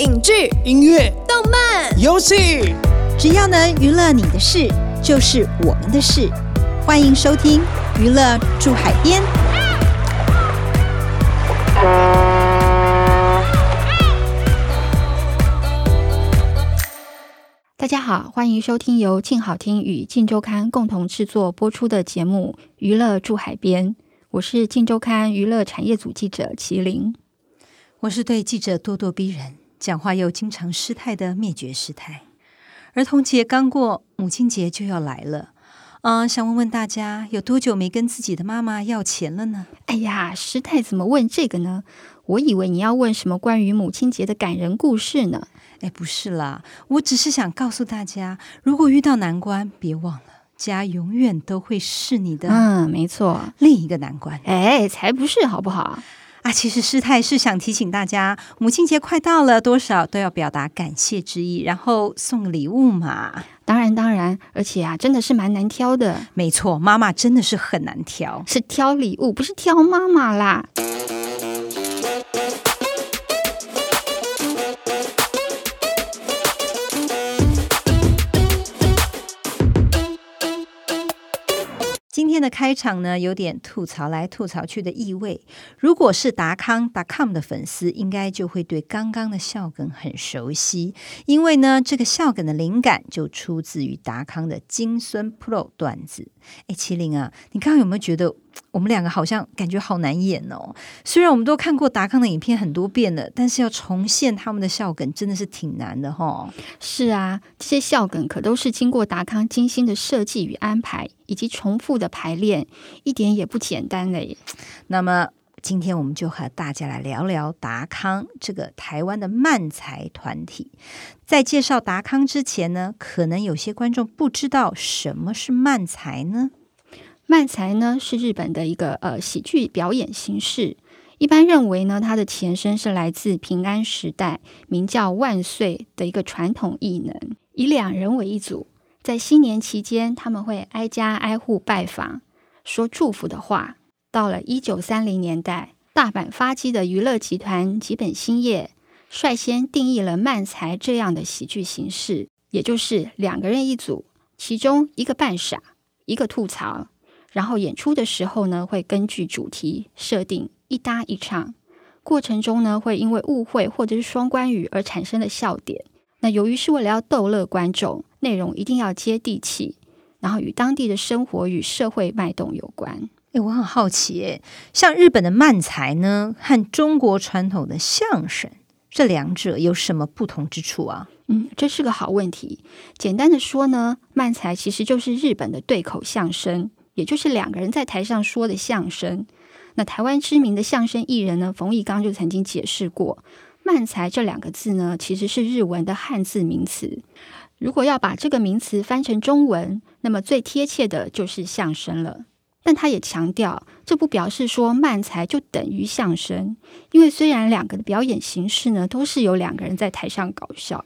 影剧、音乐、动漫、游戏，只要能娱乐你的事，就是我们的事。欢迎收听《娱乐住海边》。大家好，欢迎收听由静好听与静周刊共同制作播出的节目《娱乐住海边》。我是静周刊娱乐产业组记者麒麟，我是对记者咄咄逼人、讲话又经常失态的灭绝师太。儿童节刚过，母亲节就要来了，嗯、呃，想问问大家，有多久没跟自己的妈妈要钱了呢？哎呀，师太怎么问这个呢？我以为你要问什么关于母亲节的感人故事呢？哎，不是啦，我只是想告诉大家，如果遇到难关，别忘了。家永远都会是你的，嗯，没错，另一个难关。哎，才不是，好不好？啊，其实师太是想提醒大家，母亲节快到了，多少都要表达感谢之意，然后送礼物嘛。当然，当然，而且啊，真的是蛮难挑的。没错，妈妈真的是很难挑，是挑礼物，不是挑妈妈啦。的开场呢，有点吐槽来吐槽去的意味。如果是达康 .com 的粉丝，应该就会对刚刚的笑梗很熟悉，因为呢，这个笑梗的灵感就出自于达康的金孙 Pro 段子。哎，麒麟啊，你刚刚有没有觉得？我们两个好像感觉好难演哦。虽然我们都看过达康的影片很多遍了，但是要重现他们的笑梗真的是挺难的哈、哦。是啊，这些笑梗可都是经过达康精心的设计与安排，以及重复的排练，一点也不简单嘞。那么今天我们就和大家来聊聊达康这个台湾的漫才团体。在介绍达康之前呢，可能有些观众不知道什么是漫才呢？漫才呢是日本的一个呃喜剧表演形式，一般认为呢，它的前身是来自平安时代，名叫万岁的一个传统艺能，以两人为一组，在新年期间他们会挨家挨户拜访，说祝福的话。到了一九三零年代，大阪发迹的娱乐集团吉本兴业率先定义了漫才这样的喜剧形式，也就是两个人一组，其中一个扮傻，一个吐槽。然后演出的时候呢，会根据主题设定一搭一唱，过程中呢，会因为误会或者是双关语而产生的笑点。那由于是为了要逗乐观众，内容一定要接地气，然后与当地的生活与社会脉动有关。诶，我很好奇，诶，像日本的漫才呢，和中国传统的相声，这两者有什么不同之处啊？嗯，这是个好问题。简单的说呢，漫才其实就是日本的对口相声。也就是两个人在台上说的相声。那台湾知名的相声艺人呢，冯翊纲就曾经解释过，“漫才”这两个字呢，其实是日文的汉字名词。如果要把这个名词翻成中文，那么最贴切的就是相声了。但他也强调，这不表示说漫才就等于相声，因为虽然两个的表演形式呢，都是由两个人在台上搞笑。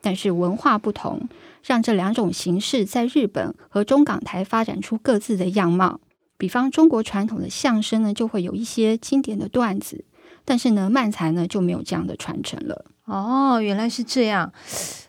但是文化不同，让这两种形式在日本和中港台发展出各自的样貌。比方中国传统的相声呢，就会有一些经典的段子，但是呢，漫才呢就没有这样的传承了。哦，原来是这样。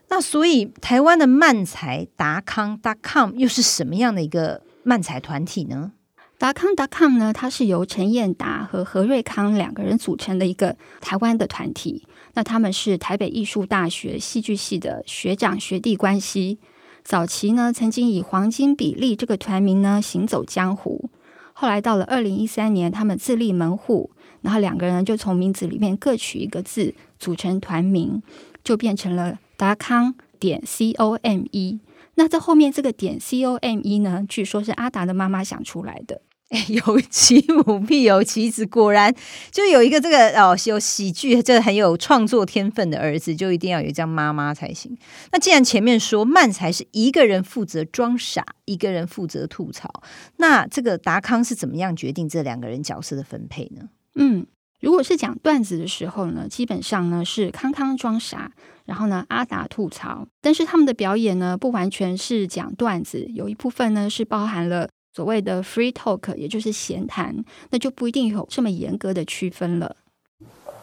那所以台湾的漫才达康 .com 又是什么样的一个漫才团体呢？达康达康呢，它是由陈彦达和何瑞康两个人组成的一个台湾的团体。那他们是台北艺术大学戏剧系的学长学弟关系。早期呢，曾经以黄金比例这个团名呢行走江湖。后来到了二零一三年，他们自立门户，然后两个人就从名字里面各取一个字组成团名，就变成了达康点 C O M E。那在后面这个点 C O M E 呢，据说是阿达的妈妈想出来的。有其母必有其子，果然就有一个这个哦，有喜剧，这很有创作天分的儿子，就一定要有这样妈妈才行。那既然前面说曼才是一个人负责装傻，一个人负责吐槽，那这个达康是怎么样决定这两个人角色的分配呢？嗯，如果是讲段子的时候呢，基本上呢是康康装傻，然后呢阿达吐槽，但是他们的表演呢不完全是讲段子，有一部分呢是包含了。所谓的 free talk，也就是闲谈，那就不一定有这么严格的区分了。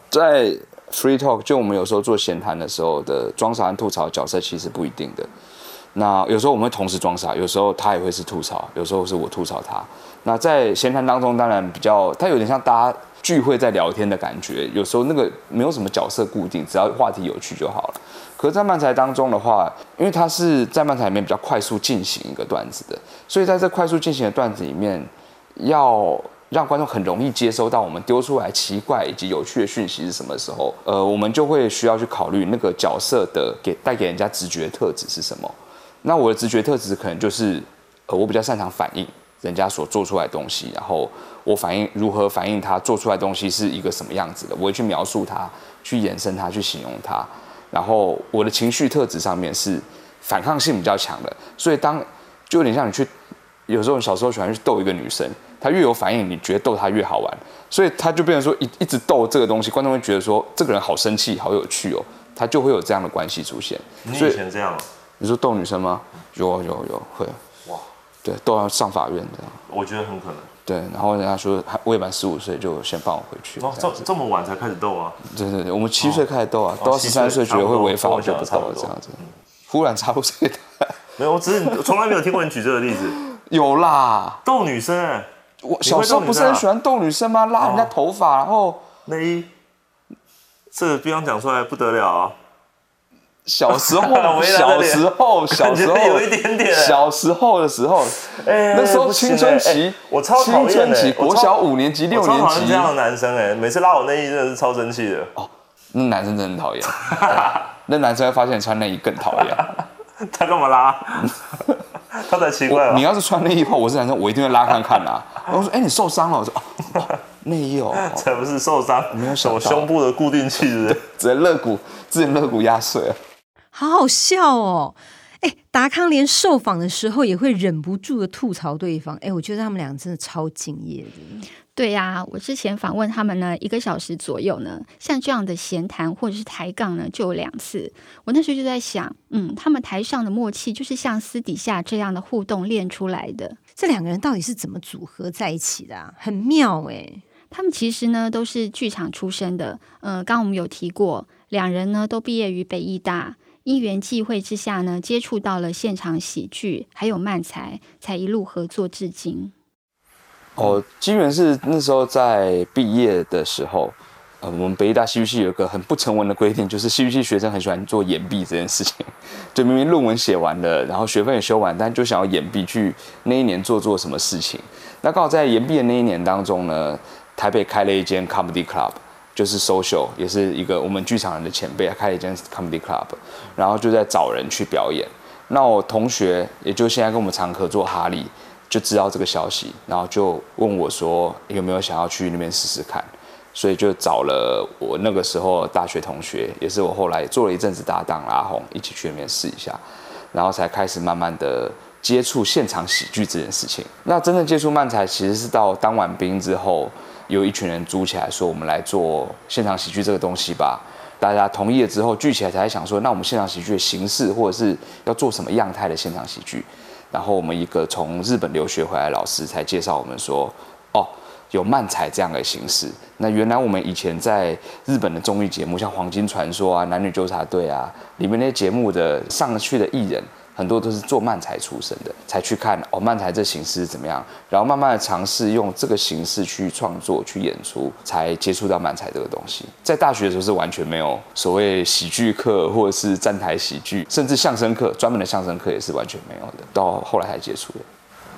在 free talk，就我们有时候做闲谈的时候的装傻和吐槽角色其实不一定的。那有时候我们会同时装傻，有时候他也会是吐槽，有时候是我吐槽他。那在闲谈当中，当然比较，他有点像大家聚会在聊天的感觉。有时候那个没有什么角色固定，只要话题有趣就好了。可是，在漫才当中的话，因为它是在漫才里面比较快速进行一个段子的，所以在这快速进行的段子里面，要让观众很容易接收到我们丢出来奇怪以及有趣的讯息是什么时候，呃，我们就会需要去考虑那个角色的给带给人家直觉特质是什么。那我的直觉特质可能就是，呃，我比较擅长反应人家所做出来的东西，然后我反应如何反应他做出来的东西是一个什么样子的，我会去描述它，去延伸它，去形容它。然后我的情绪特质上面是反抗性比较强的，所以当就有点像你去，有时候你小时候喜欢去逗一个女生，她越有反应，你觉得逗她越好玩，所以她就变成说一一直逗这个东西，观众会觉得说这个人好生气，好有趣哦，他就会有这样的关系出现。你以前这样？你说逗女生吗？有有有会。哇，对，逗到上法院这样。我觉得很可能。对，然后人家说未满十五岁就先放我回去。哦，这这么晚才开始逗啊？对对对，我们七岁开始逗啊，逗到十三岁觉得会违法，我就不逗了这样子。忽然插入这个，没有，我只是从来没有听过你举这个例子。有啦，逗女生，我小时候不是很喜欢逗女生吗？拉人家头发，然后内衣，这个不用讲出来不得了啊。小时候，小时候，小时候有一点点。小时候的时候，那时候青春期，我超。青春期，国小五年级、六年级这样的男生，哎，每次拉我内衣真的是超生气的。哦，那男生真的很讨厌。那男生会发现穿内衣更讨厌。他干嘛拉？他才奇怪。你要是穿内衣的话，我是男生，我一定会拉看看啦。我说，哎，你受伤了？我说，哦，内衣哦，才不是受伤，没有什么胸部的固定器，直接肋骨，自己肋骨压碎了。好好笑哦！哎，达康连受访的时候也会忍不住的吐槽对方。哎，我觉得他们俩真的超敬业的。对呀，我之前访问他们呢，一个小时左右呢，像这样的闲谈或者是抬杠呢，就有两次。我那时候就在想，嗯，他们台上的默契就是像私底下这样的互动练出来的。这两个人到底是怎么组合在一起的啊？很妙哎！他们其实呢都是剧场出身的。嗯、呃，刚刚我们有提过，两人呢都毕业于北艺大。因缘际会之下呢，接触到了现场喜剧，还有漫才，才一路合作至今。哦，机缘是那时候在毕业的时候，呃，我们北大戏剧系有一个很不成文的规定，就是戏剧系学生很喜欢做延毕这件事情。就明明论文写完了，然后学分也修完，但就想要延毕去那一年做做什么事情。那刚好在延毕的那一年当中呢，台北开了一间 comedy club。就是 social，也是一个我们剧场人的前辈，开了一间 comedy club，然后就在找人去表演。那我同学，也就现在跟我们常合作哈利，就知道这个消息，然后就问我说有没有想要去那边试试看，所以就找了我那个时候大学同学，也是我后来做了一阵子搭档阿红，一起去那边试一下，然后才开始慢慢的接触现场喜剧这件事情。那真正接触漫才，其实是到当完兵之后。有一群人组起来说：“我们来做现场喜剧这个东西吧。”大家同意了之后，聚起来才想说：“那我们现场喜剧的形式，或者是要做什么样态的现场喜剧？”然后我们一个从日本留学回来的老师才介绍我们说：“哦，有漫才这样的形式。那原来我们以前在日本的综艺节目，像《黄金传说》啊、《男女纠察队》啊，里面那些节目的上去的艺人。”很多都是做漫才出身的，才去看哦，漫才这形式是怎么样，然后慢慢的尝试用这个形式去创作、去演出，才接触到漫才这个东西。在大学的时候是完全没有所谓喜剧课或者是站台喜剧，甚至相声课，专门的相声课也是完全没有的。到后来才接触的。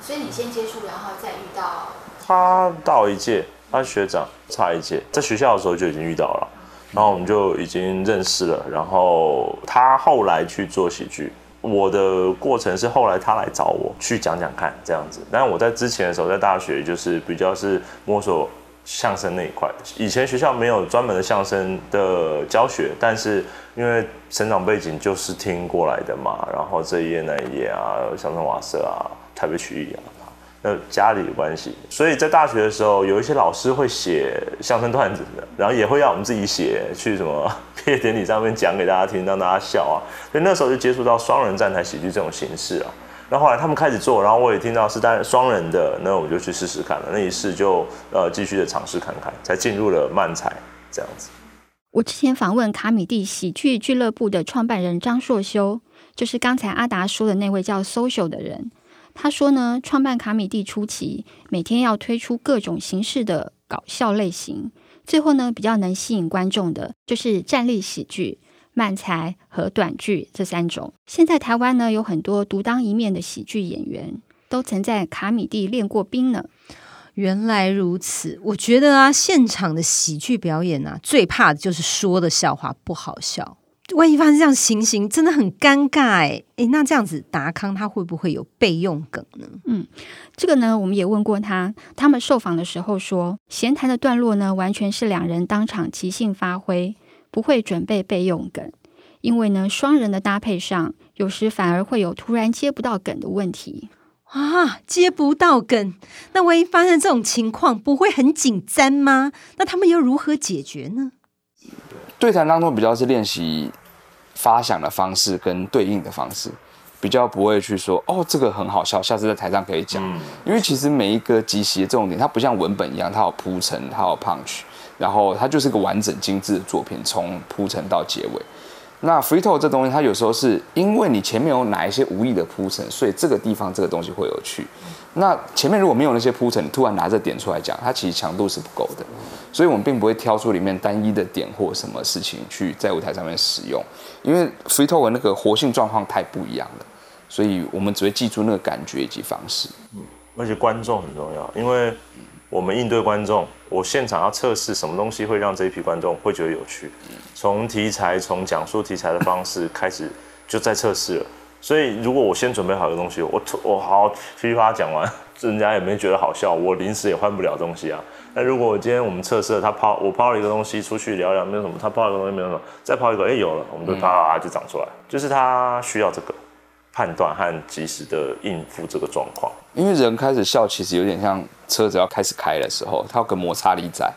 所以你先接触，然后再遇到他，到一届，他学长差一届，在学校的时候就已经遇到了，然后我们就已经认识了。然后他后来去做喜剧。我的过程是后来他来找我去讲讲看这样子，但我在之前的时候在大学就是比较是摸索相声那一块，以前学校没有专门的相声的教学，但是因为成长背景就是听过来的嘛，然后这一页那一页啊，相声瓦舍啊，台北曲艺啊。呃，家里的关系，所以在大学的时候，有一些老师会写相声段子的，然后也会让我们自己写，去什么 毕业典礼上面讲给大家听，让大家笑啊。所以那时候就接触到双人站台喜剧这种形式啊。那后来他们开始做，然后我也听到是单双人的，那我就去试试看了。那一试就呃继续的尝试看看，才进入了漫才这样子。我之前访问卡米蒂喜剧俱乐部的创办人张硕修，就是刚才阿达说的那位叫 Social 的人。他说呢，创办卡米蒂初期，每天要推出各种形式的搞笑类型，最后呢，比较能吸引观众的，就是站立喜剧、漫才和短剧这三种。现在台湾呢，有很多独当一面的喜剧演员，都曾在卡米蒂练过兵呢。原来如此，我觉得啊，现场的喜剧表演啊，最怕的就是说的笑话不好笑。万一发生这样情形，真的很尴尬哎哎，那这样子达康他会不会有备用梗呢？嗯，这个呢，我们也问过他，他们受访的时候说，闲谈的段落呢，完全是两人当场即兴发挥，不会准备备用梗，因为呢，双人的搭配上，有时反而会有突然接不到梗的问题啊，接不到梗，那万一发生这种情况，不会很紧张吗？那他们又如何解决呢？对谈当中比较是练习发想的方式跟对应的方式，比较不会去说哦，这个很好笑，下次在台上可以讲。嗯、因为其实每一个即席的重点，它不像文本一样，它有铺陈，它有 punch，然后它就是个完整精致的作品，从铺陈到结尾。那 free talk 这东西，它有时候是因为你前面有哪一些无意的铺陈，所以这个地方这个东西会有趣。那前面如果没有那些铺陈，突然拿这点出来讲，它其实强度是不够的。所以我们并不会挑出里面单一的点或什么事情去在舞台上面使用，因为 free talk 那个活性状况太不一样了，所以我们只会记住那个感觉以及方式。嗯，而且观众很重要，因为我们应对观众，我现场要测试什么东西会让这一批观众会觉得有趣。从题材，从讲述题材的方式开始就在测试了。所以如果我先准备好一个东西，我我好噼啪讲完，人家也没觉得好笑，我临时也换不了东西啊。那如果我今天我们测试了，他抛我抛了一个东西出去聊聊，没有什么，他抛了一个东西没有什么，再抛一个，哎有了，我们就啪啪就长出来。嗯、就是他需要这个判断和及时的应付这个状况。因为人开始笑，其实有点像车子要开始开的时候，它有个摩擦力在。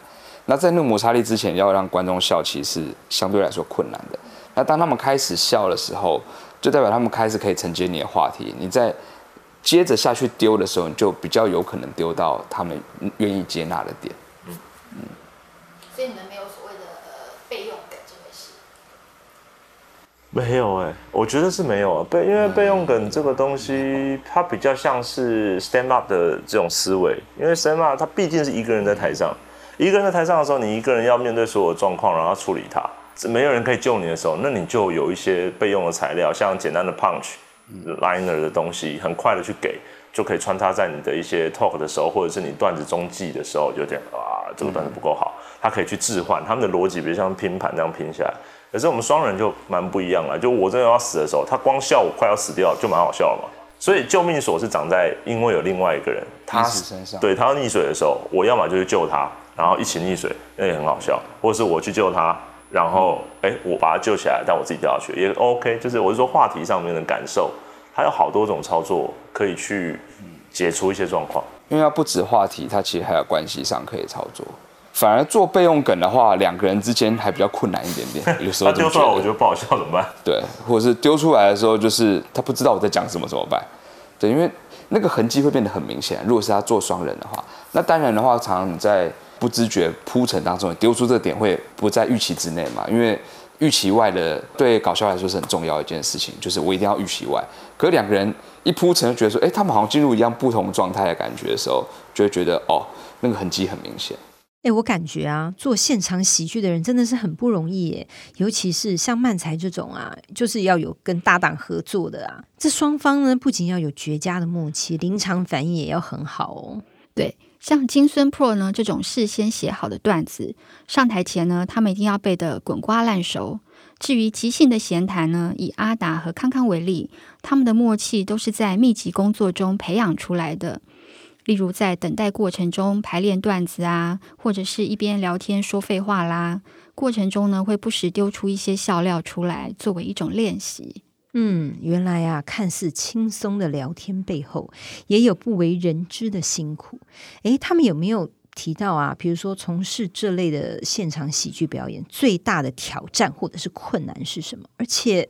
那在那个摩擦力之前，要让观众笑，其实是相对来说困难的。那当他们开始笑的时候，就代表他们开始可以承接你的话题。你在接着下去丢的时候，你就比较有可能丢到他们愿意接纳的点。嗯嗯。所以你们没有所谓的呃备用梗这回事？没有哎、欸，我觉得是没有啊。备因为备用梗这个东西，它比较像是 stand up 的这种思维。因为 stand up 它毕竟是一个人在台上。一个人在台上的时候，你一个人要面对所有的状况，然后处理它，没有人可以救你的时候，那你就有一些备用的材料，像简单的 punch、liner 的东西，很快的去给，就可以穿插在你的一些 talk 的时候，或者是你段子中记的时候，就这样啊，这个段子不够好，它可以去置换，他们的逻辑比如像拼盘这样拼下来。可是我们双人就蛮不一样了，就我真的要死的时候，他光笑我快要死掉，就蛮好笑了嘛。所以救命锁是长在因为有另外一个人，他身上，对他要溺水的时候，我要么就去救他。然后一起溺水，那也很好笑。或者是我去救他，然后哎，我把他救起来，但我自己掉下去也 OK。就是我是说话题上面的感受，它有好多种操作可以去解除一些状况。因为它不止话题，它其实还有关系上可以操作。反而做备用梗的话，两个人之间还比较困难一点点。有时候他丢出来，我觉得不好笑怎么办？对，或者是丢出来的时候，就是他不知道我在讲什么怎么办？对，因为那个痕迹会变得很明显。如果是他做双人的话，那单人的话，常常你在。不自觉铺陈当中丢出这个点会不在预期之内嘛？因为预期外的对搞笑来说是很重要一件事情，就是我一定要预期外。可是两个人一铺陈，就觉得说，哎，他们好像进入一样不同状态的感觉的时候，就会觉得哦，那个痕迹很明显。哎，我感觉啊，做现场喜剧的人真的是很不容易耶，尤其是像漫才这种啊，就是要有跟搭档合作的啊，这双方呢不仅要有绝佳的默契，临场反应也要很好哦。对。像金孙 Pro 呢这种事先写好的段子，上台前呢，他们一定要背得滚瓜烂熟。至于即兴的闲谈呢，以阿达和康康为例，他们的默契都是在密集工作中培养出来的。例如在等待过程中排练段子啊，或者是一边聊天说废话啦，过程中呢会不时丢出一些笑料出来，作为一种练习。嗯，原来啊，看似轻松的聊天背后，也有不为人知的辛苦。诶，他们有没有提到啊？比如说，从事这类的现场喜剧表演，最大的挑战或者是困难是什么？而且，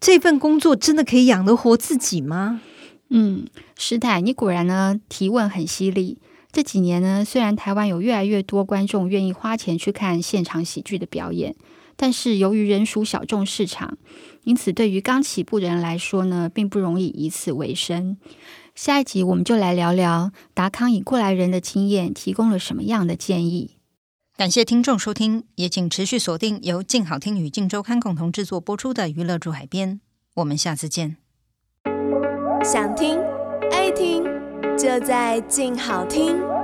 这份工作真的可以养得活自己吗？嗯，师太，你果然呢，提问很犀利。这几年呢，虽然台湾有越来越多观众愿意花钱去看现场喜剧的表演，但是由于人属小众市场，因此对于刚起步的人来说呢，并不容易以此为生。下一集我们就来聊聊达康以过来人的经验提供了什么样的建议。感谢听众收听，也请持续锁定由静好听与静周刊共同制作播出的《娱乐驻海边》，我们下次见。想听爱听，就在静好听。